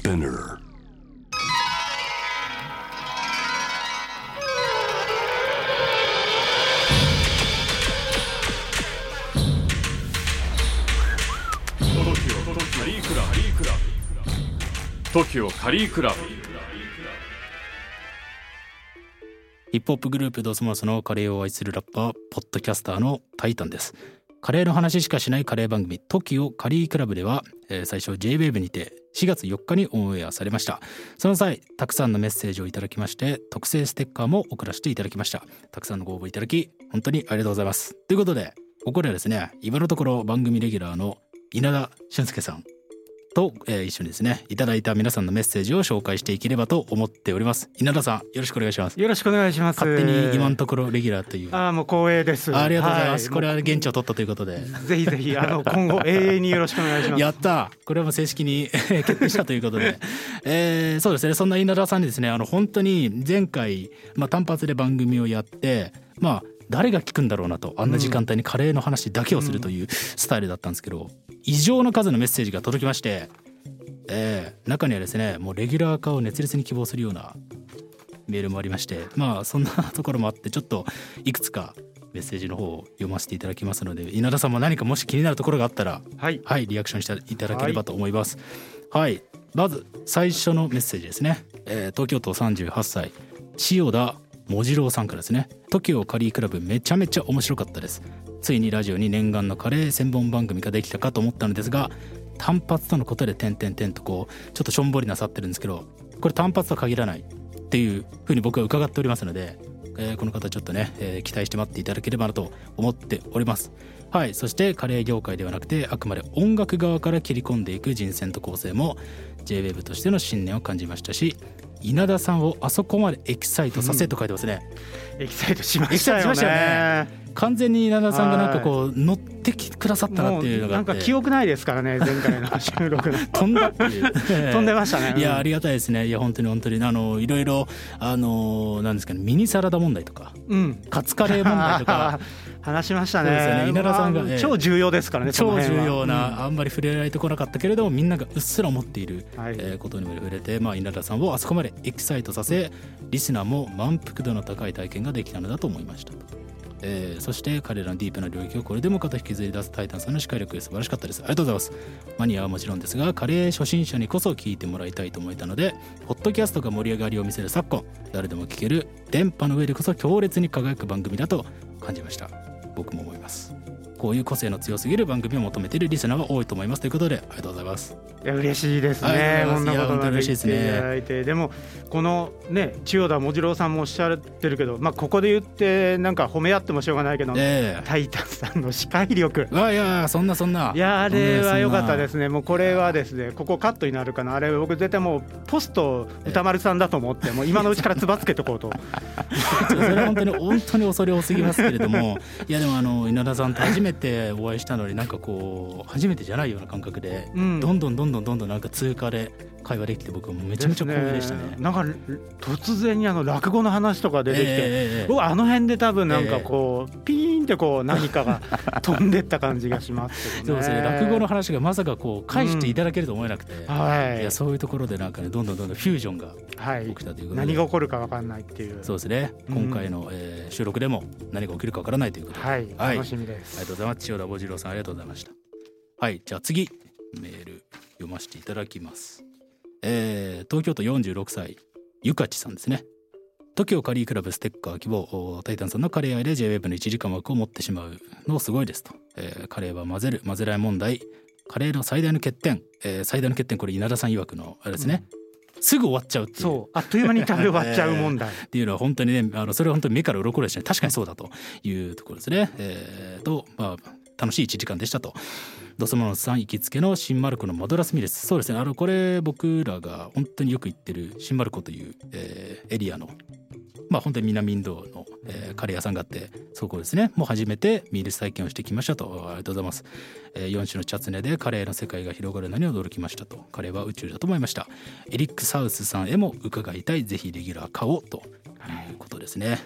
Spinner. カリークラブ TOKIO カリークラブヒップホップグループドスモスのカレーを愛するラッパーポッドキャスターのタイタンですカレーの話しかしないカレー番組 TOKIO カリークラブでは、えー最初 JWAVE にて4月4日にオンエアされました。その際たくさんのメッセージをいただきまして特製ステッカーも送らせていただきました。たくさんのご応募いただき本当にありがとうございます。ということでここではですね今のところ番組レギュラーの稲田俊介さんと、えー一緒にですねいただいた皆さんのメッセージを紹介していければと思っております。稲田さんよろしくお願いします。よろしくお願いします。勝手に今のところレギュラーという。あああもう光栄です。ありがとうございます、はこれは現地を取ったということで。ぜひぜひあの今後永遠によろしくお願いします。やったこれはもう正式に 決定したということで、えーそうですね。そんな稲田さんにですねあの本当に前回、まあ、単発で番組をやってまあ誰が聞くんだろうなと。あんな時間帯にカレーの話だけをするというスタイルだったんですけど、異常な数のメッセージが届きまして、えー中にはですねもうレギュラー化を熱烈に希望するようなメールもありましてまあそんなところもあってちょっといくつかメッセージの方を読ませていただきますので稲田さんも何かもし気になるところがあったらはい。はい、リアクションしていただければと思います。はい、まず最初のメッセージですね。えー東京都38歳、千代田もじろうさんからですね。TOKIO カリークラブめちゃめちゃ面白かったです。ついにラジオに念願のカレー専門番組ができたかと思ったのですが、単発とのことで点々点とこうちょっとしょんぼりなさってるんですけど、これ単発とは限らないっていうふうに僕は伺っておりますので、えーこの方ちょっとね、えー期待して待っていただければなと思っております。はいそしてカレー業界ではなくてあくまで音楽側から切り込んでいく人選と構成も JWAVE としての信念を感じましたし稲田さんをあそこまでエキサイトさせと書いてますね、エキサイトしましたよエキサイトしましたよね。完全に稲田さんがなんかこう乗ってくださったなもっていううなんかのがあって。記憶ないですからね前回の収録の。飛んだっていう。飛んでましたね。いやありがたいですね。いや本当に本当に。あのいろいろあのなんですかねミニサラダ問題とかうん。カツカレー問題とか。話しましたね。ね。稲田さんがまあええ。超重要ですからね。超重要な、あんまり触れられてこなかったけれどもみんながうっすら思っている、はい。えーことにも触れて、まあ、稲田さんをあそこまでエキサイトさせリスナーも満腹度の高い体験ができたのだと思いました。えーそして彼らのディープな領域をこれでもかと引きずり出すタイタンさんの視界力素晴らしかったです。ありがとうございます。マニアはもちろんですがカレー初心者にこそ聞いてもらいたいと思えたのでポッドキャストが盛り上がりを見せる昨今誰でも聞ける電波の上でこそ強烈に輝く番組だと感じました。僕も思います。こういう個性の強すぎる番組を求めているリスナーは多いと思います。ということでありがとうございます。いや嬉しいですね。こんなことまでいや本当に嬉しいですね言っていただいて、でもこのね千代田もじろうさんもおっしゃってるけど、まあここで言ってなんか褒め合ってもしょうがないけど、ええ。タイタンさんの視界力。あいやそんなそんな。いやあれは良かったですね。ね、もうこれはですね、ここカットになるかな、あれ、僕、絶対もう、ポスト歌丸さんだと思って、もう今のうちからつばつけとこうと、それは本当に本当に恐れ多すぎますけれども。いやでもあの稲田さんと初めてお会いしたのになんかこう初めてじゃないような感覚で、うん。どんどんどんどんどんどんなんか通過で会話できて僕はもうめちゃめちゃ光栄でしたね。なんか突然にあの落語の話とか出てきて、ええええ僕、あの辺で多分なんかこう、ピーンってこう、何かが飛んでった感じがしますけどね。そうですね。落語の話がまさかこう返していただけると思えなくて、はい。いやそういうところでなんかねどんどんどんどんフュージョンがはい。起きたということで、何が起こるか分かんないっていう、そうですね。うん今回の、えー収録でも何が起きるかわからないということで、はい、はい。楽しみでありがす。とうございます。千代田坊次郎さんありがとうございました。はい。じゃあ次メール読ませていただきます。えー東京都46歳ゆかちさんですね TOKIO カリークラブステッカー希望おタイタンさんのカレー愛で JWEB の1時間枠を持ってしまうのすごいですと、えーカレーは混ぜる混ぜない問題。カレーの最大の欠点、えー最大の欠点これ稲田さん曰くのあれですね、すぐ終わっちゃうっていう。そう、あっという間に食べ終わっちゃう問題。っていうのは本当にねあのそれは本当に目から鱗でしたね。確かにそうだというところですね。えーとまあ楽しい1時間でしたと。ドスモノスさん行きつけの新マルコのマドラスミレス。そうですね。あのこれ僕らが本当によく行ってる新マルコという、えーエリアのまあ本当に南インドの、えーカレー屋さんがあってそこですね。もう初めてミールス体験をしてきましたとありがとうございます、えー、4種のチャツネでカレーの世界が広がるのに驚きましたと。カレーは宇宙だと思いました。エリック・サウスさんへも伺いたい。ぜひレギュラー化をと。い。うことですね。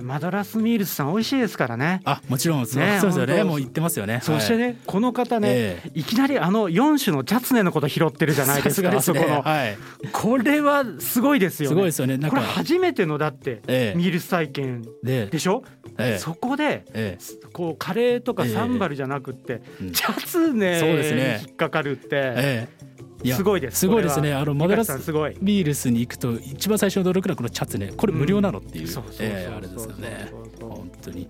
マドラスミールスさん美味しいですからね。あもちろんそう,、ねそうですよね。もう言ってますよね。そしてね、はい。この方ね、えいきなりあの4種のチャツネのこと拾ってるじゃないですか、この。はい、これはすごいですよね。すごいですよね。これ初めてのだって、ええ。ミールス体験ででしょ、ええ。そこでえこうカレーとかええサンバルじゃなくって、うん。チャツネに引っかかるって、すごいです。すごいですね。あのマドラスビールスに行くと一番最初の驚くのはこのチャツねこれ無料なのっていう、あれですよね。本当に。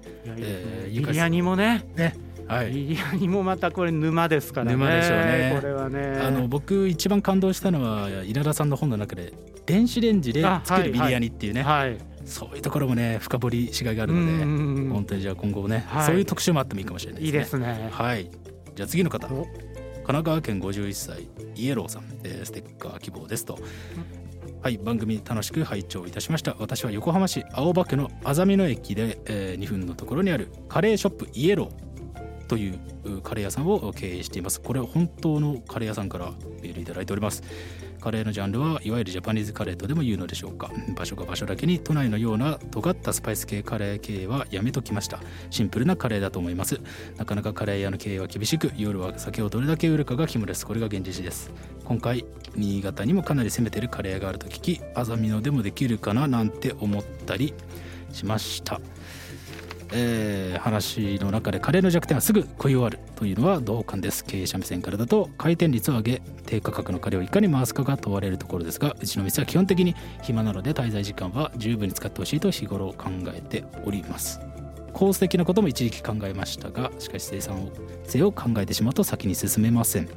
ビリヤニもね。ね。はい。ビリヤニもまたこれ沼ですからね。沼でしょうね。これはね。あの僕一番感動したのは稲田さんの本の中で電子レンジで作るビリヤニっていうね、はい。そういうところもね深掘りしがいがあるので、本当にじゃあ今後ね、はい。そういう特集もあってもいいかもしれないいいですね。ですね。はい。じゃあ次の方。神奈川県51歳イエローさん、えーステッカー希望ですと。はい番組楽しく拝聴いたしました。私は横浜市青葉区のあざみ野駅で、え2分のところにあるカレーショップイエローといううカレー屋さんを経営しています。これは本当のカレー屋さんからメールいただいております。カレーのジャンルはいわゆるジャパニーズカレーとでも言うのでしょうか。場所が場所だけに都内のような尖ったスパイス系カレー系はやめときました。シンプルなカレーだと思います。なかなかカレー屋の経営は厳しく夜は酒をどれだけ売るかが肝です。これが現実です。今回新潟にもかなり攻めてるカレー屋があると聞きあざみ野でもできるかななんて思ったりしました。えー話の中でカレーの弱点はすぐ食い終わるというのは同感です経営者目線からだと回転率を上げ低価格のカレーをいかに回すかが問われるところですがうちの店は基本的に暇なので滞在時間は十分に使ってほしいと日頃考えております。コース的なことも一時期考えましたがしかし生産性を考えてしまうと先に進めません。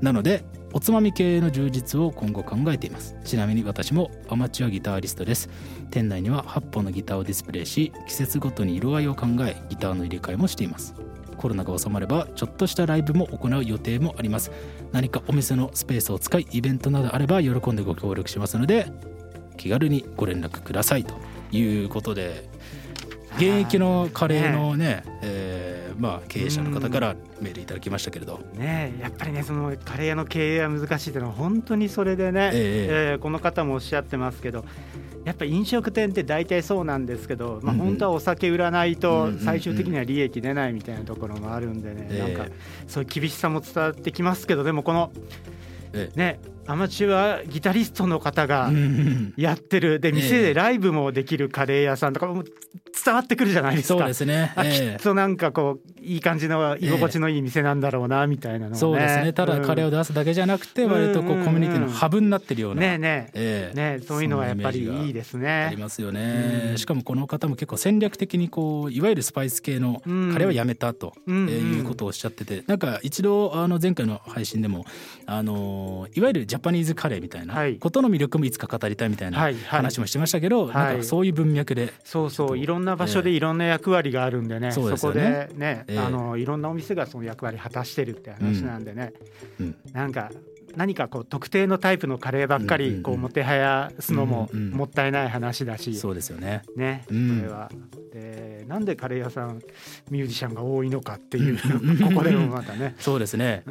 なのでおつまみ系の充実を今後考えています。ちなみに私もアマチュアギタリストです。店内には8本のギターをディスプレイし季節ごとに色合いを考えギターの入れ替えもしています。コロナが収まればちょっとしたライブも行う予定もあります。何かお店のスペースを使いイベントなどあれば喜んでご協力しますので気軽にご連絡くださいということで。現役のカレーのね、えーまあ、経営者の方からメールいただきましたけれど、ねえやっぱりねそのカレー屋の経営は難しいっていうのは本当にそれでね、えええーこの方もおっしゃってますけどやっぱ飲食店って大体そうなんですけど、まあ、本当はお酒売らないとうん最終的には利益出ないみたいなところもあるんでね、ええ。なんかそういう厳しさも伝わってきますけどでもこのえねアマチュアギタリストの方がやってる。でええ。店でライブもできるカレー屋さんとかも伝わってくるじゃないですか。そうですね、あええ。きっとなんかこういい感じの居心地のいい店なんだろうなみたいなのをね。そうですね。ただカレーをを出すだけじゃなくてうん割とこうコミュニティのハブになってるような、ねえねえ。そういうのはやっぱりいいですね。ありますよね、うんしかもこの方も結構戦略的にこういわゆるスパイス系のうん。カレーはやめたと、うん。えーいうことをおっしゃっててなんか一度あの前回の配信でもあのいわゆるジャパニーズカレーみたいなはい。ことの魅力もいつか語りたいみたいなはいはい。話もしてましたけど、はい。なんかそういう文脈で。そうそう。いろんな場所でいろんな役割があるんでね、そうですこでね、ええ。あのいろんなお店がその役割果たしてるって話なんでね、うん。なんか何かこう特定のタイプのカレーばっかりこうもてはやすのももったいない話だし、そうですよね。ね、うん。これは。でなんでカレー屋さんミュージシャンが多いのかっていうここでもまたね。そうですね。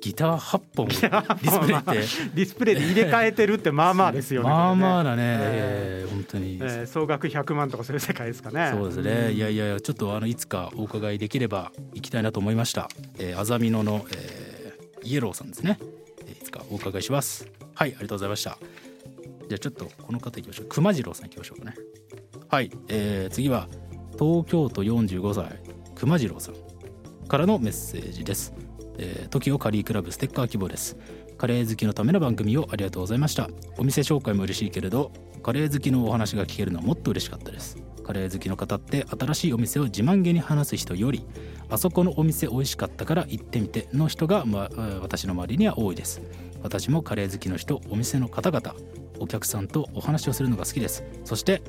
ギター8本ディスプレイって。ディスプレイで入れ替えてるってまあまあですよね。まあまあこだね、ええ。ー本当に。えー総額100万とかそういう世界ですかね。そうですね、いやいやいやちょっとあのいつかお伺いできれば行きたいなと思いました、えー、あざみ野の、えーイエローさんですね、えーいつかお伺いします。はいありがとうございました。じゃあちょっとこの方行きましょう。熊次郎さん行きましょうかね。はい、えー次は東京都45歳熊次郎さんからのメッセージです、えー、TOKIO カリークラブステッカー希望です。カレー好きのための番組をありがとうございました。お店紹介も嬉しいけれどカレー好きのお話が聞けるのはもっと嬉しかったです。カレー好きの方って新しいお店を自慢げに話す人よりあそこのお店美味しかったから行ってみての人が、ま、私の周りには多いです。私もカレー好きの人お店の方々お客さんとお話をするのが好きです。そして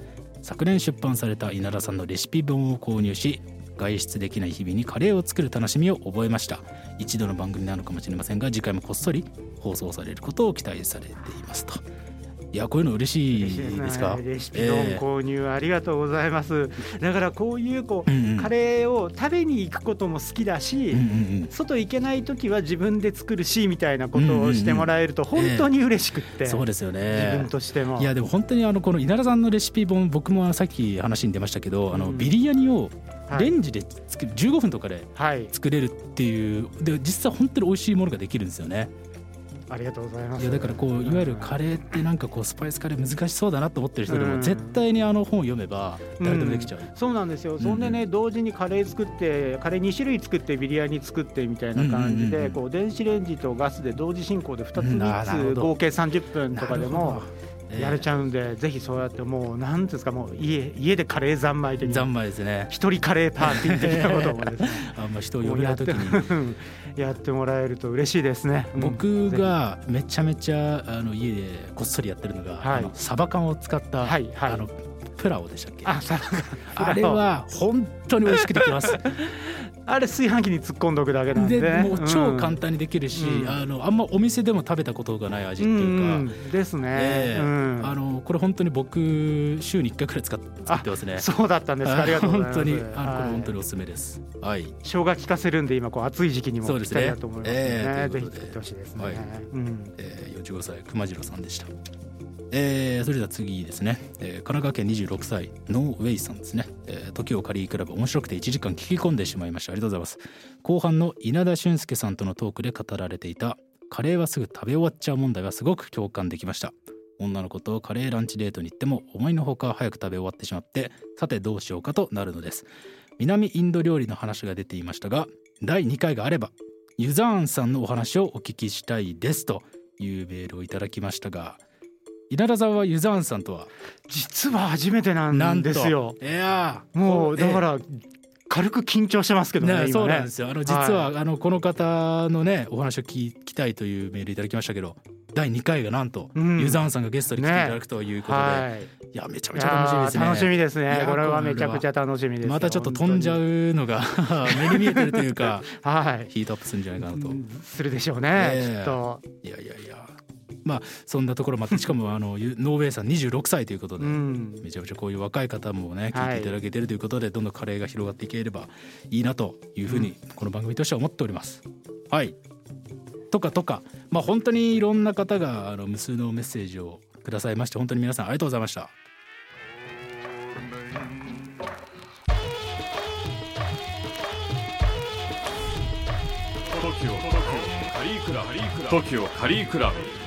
昨年出版された稲田さんのレシピ本を購入し外出できない日々にカレーを作る楽しみを覚えました。一度の番組なのかもしれませんが次回もこっそり放送されることを期待されていますと。いやこういうの嬉しいですか？レシピ本購入ありがとうございます、えー、だからこういうこう、うんうん、カレーを食べに行くことも好きだし、うんうんうん、外行けない時は自分で作るしみたいなことをしてもらえると本当に嬉しくって、うんうんえー、そうですよね。自分としても。いやでも本当にあのこの稲田さんのレシピ本僕もさっき話に出ましたけど、うん、あのビリヤニをレンジで作る15分とかで作れるっていう、で実際本当に美味しいものができるんですよね。ありがとうございます。いやだからこういわゆるカレーってなんかこうスパイスカレー難しそうだなと思ってる人でも絶対にあの本を読めば誰でもできちゃう。うん、そうなんですよ。そんでね同時にカレー作ってカレー2種類作ってビリヤニ作ってみたいな感じでこう電子レンジとガスで同時進行で2つ3つ合計30分とかでも。やれちゃうんで、ぜひそうやってもうなんですかもう家家でカレー三昧的に三昧ですね。一人カレーパーティー的なこともですね。あんま人を呼びない時に。やってもらえると嬉しいですね、僕がめちゃめちゃあの家でこっそりやってるのが、はい、あのサバ缶を使った、はいはい、あのプラオでしたっけ？ああれは本当に美味しくできます あれ炊飯器に突っ込んどくだけなんで。でもう超簡単にできるし、うん、あのあんまお店でも食べたことがない味っていうか、うん、ですね、えーうん、あのこれ本当に僕週に1回くらい使って作ってますね。そうだったんです。かありがとうございます。本当にあの、これ本当におすすめです。はい。生姜効かせるんで今こう暑い時期にもぴったりだと思いますね、ね。えー、ぜひ作ってほしいですね、はい。うん。えー、45歳熊次郎さんでした。えー、それでは次ですね、えー、神奈川県26歳ノーウェイさんですね、えー、時をカリークラブ面白くて1時間聞き込んでしまいました。ありがとうございます。後半の稲田俊介さんとのトークで語られていたカレーはすぐ食べ終わっちゃう問題はすごく共感できました。女の子とカレーランチデートに行っても思いのほか早く食べ終わってしまってさてどうしようかとなるのです。南インド料理の話が出ていましたが第2回があればユザーンさんのお話をお聞きしたいですというメールをいただきましたが稲田さんはユザーンさんとは？実は初めてなんですよ。いやもうだから軽く緊張してますけどね。ねそうなんですよ。あの実は、はい、あのこの方のねお話を聞きたいというメールいただきましたけど、第2回がなんと、うん、ユザーンさんがゲストに来ていただくということで、ねはい、いやめちゃめちゃ楽しみですね。楽しみですね。これはめちゃくちゃ楽しみです。またちょっと飛んじゃうのが 目に見えてるというか、はい、ヒートアップするんじゃないかなと。するでしょうね。きっと。いやいやいや。まあそんなところもあってしかも あのノーウェイさん26歳ということで、めちゃめちゃこういう若い方もね聞いていただけてるということで、どんどんカレーが広がっていければいいなというふうにこの番組としては思っております。はい。とかとかまあ本当にいろんな方があの無数のメッセージをくださいまして本当に皆さんありがとうございました。TOKIO カリークラブ。TOKIO カリークラブ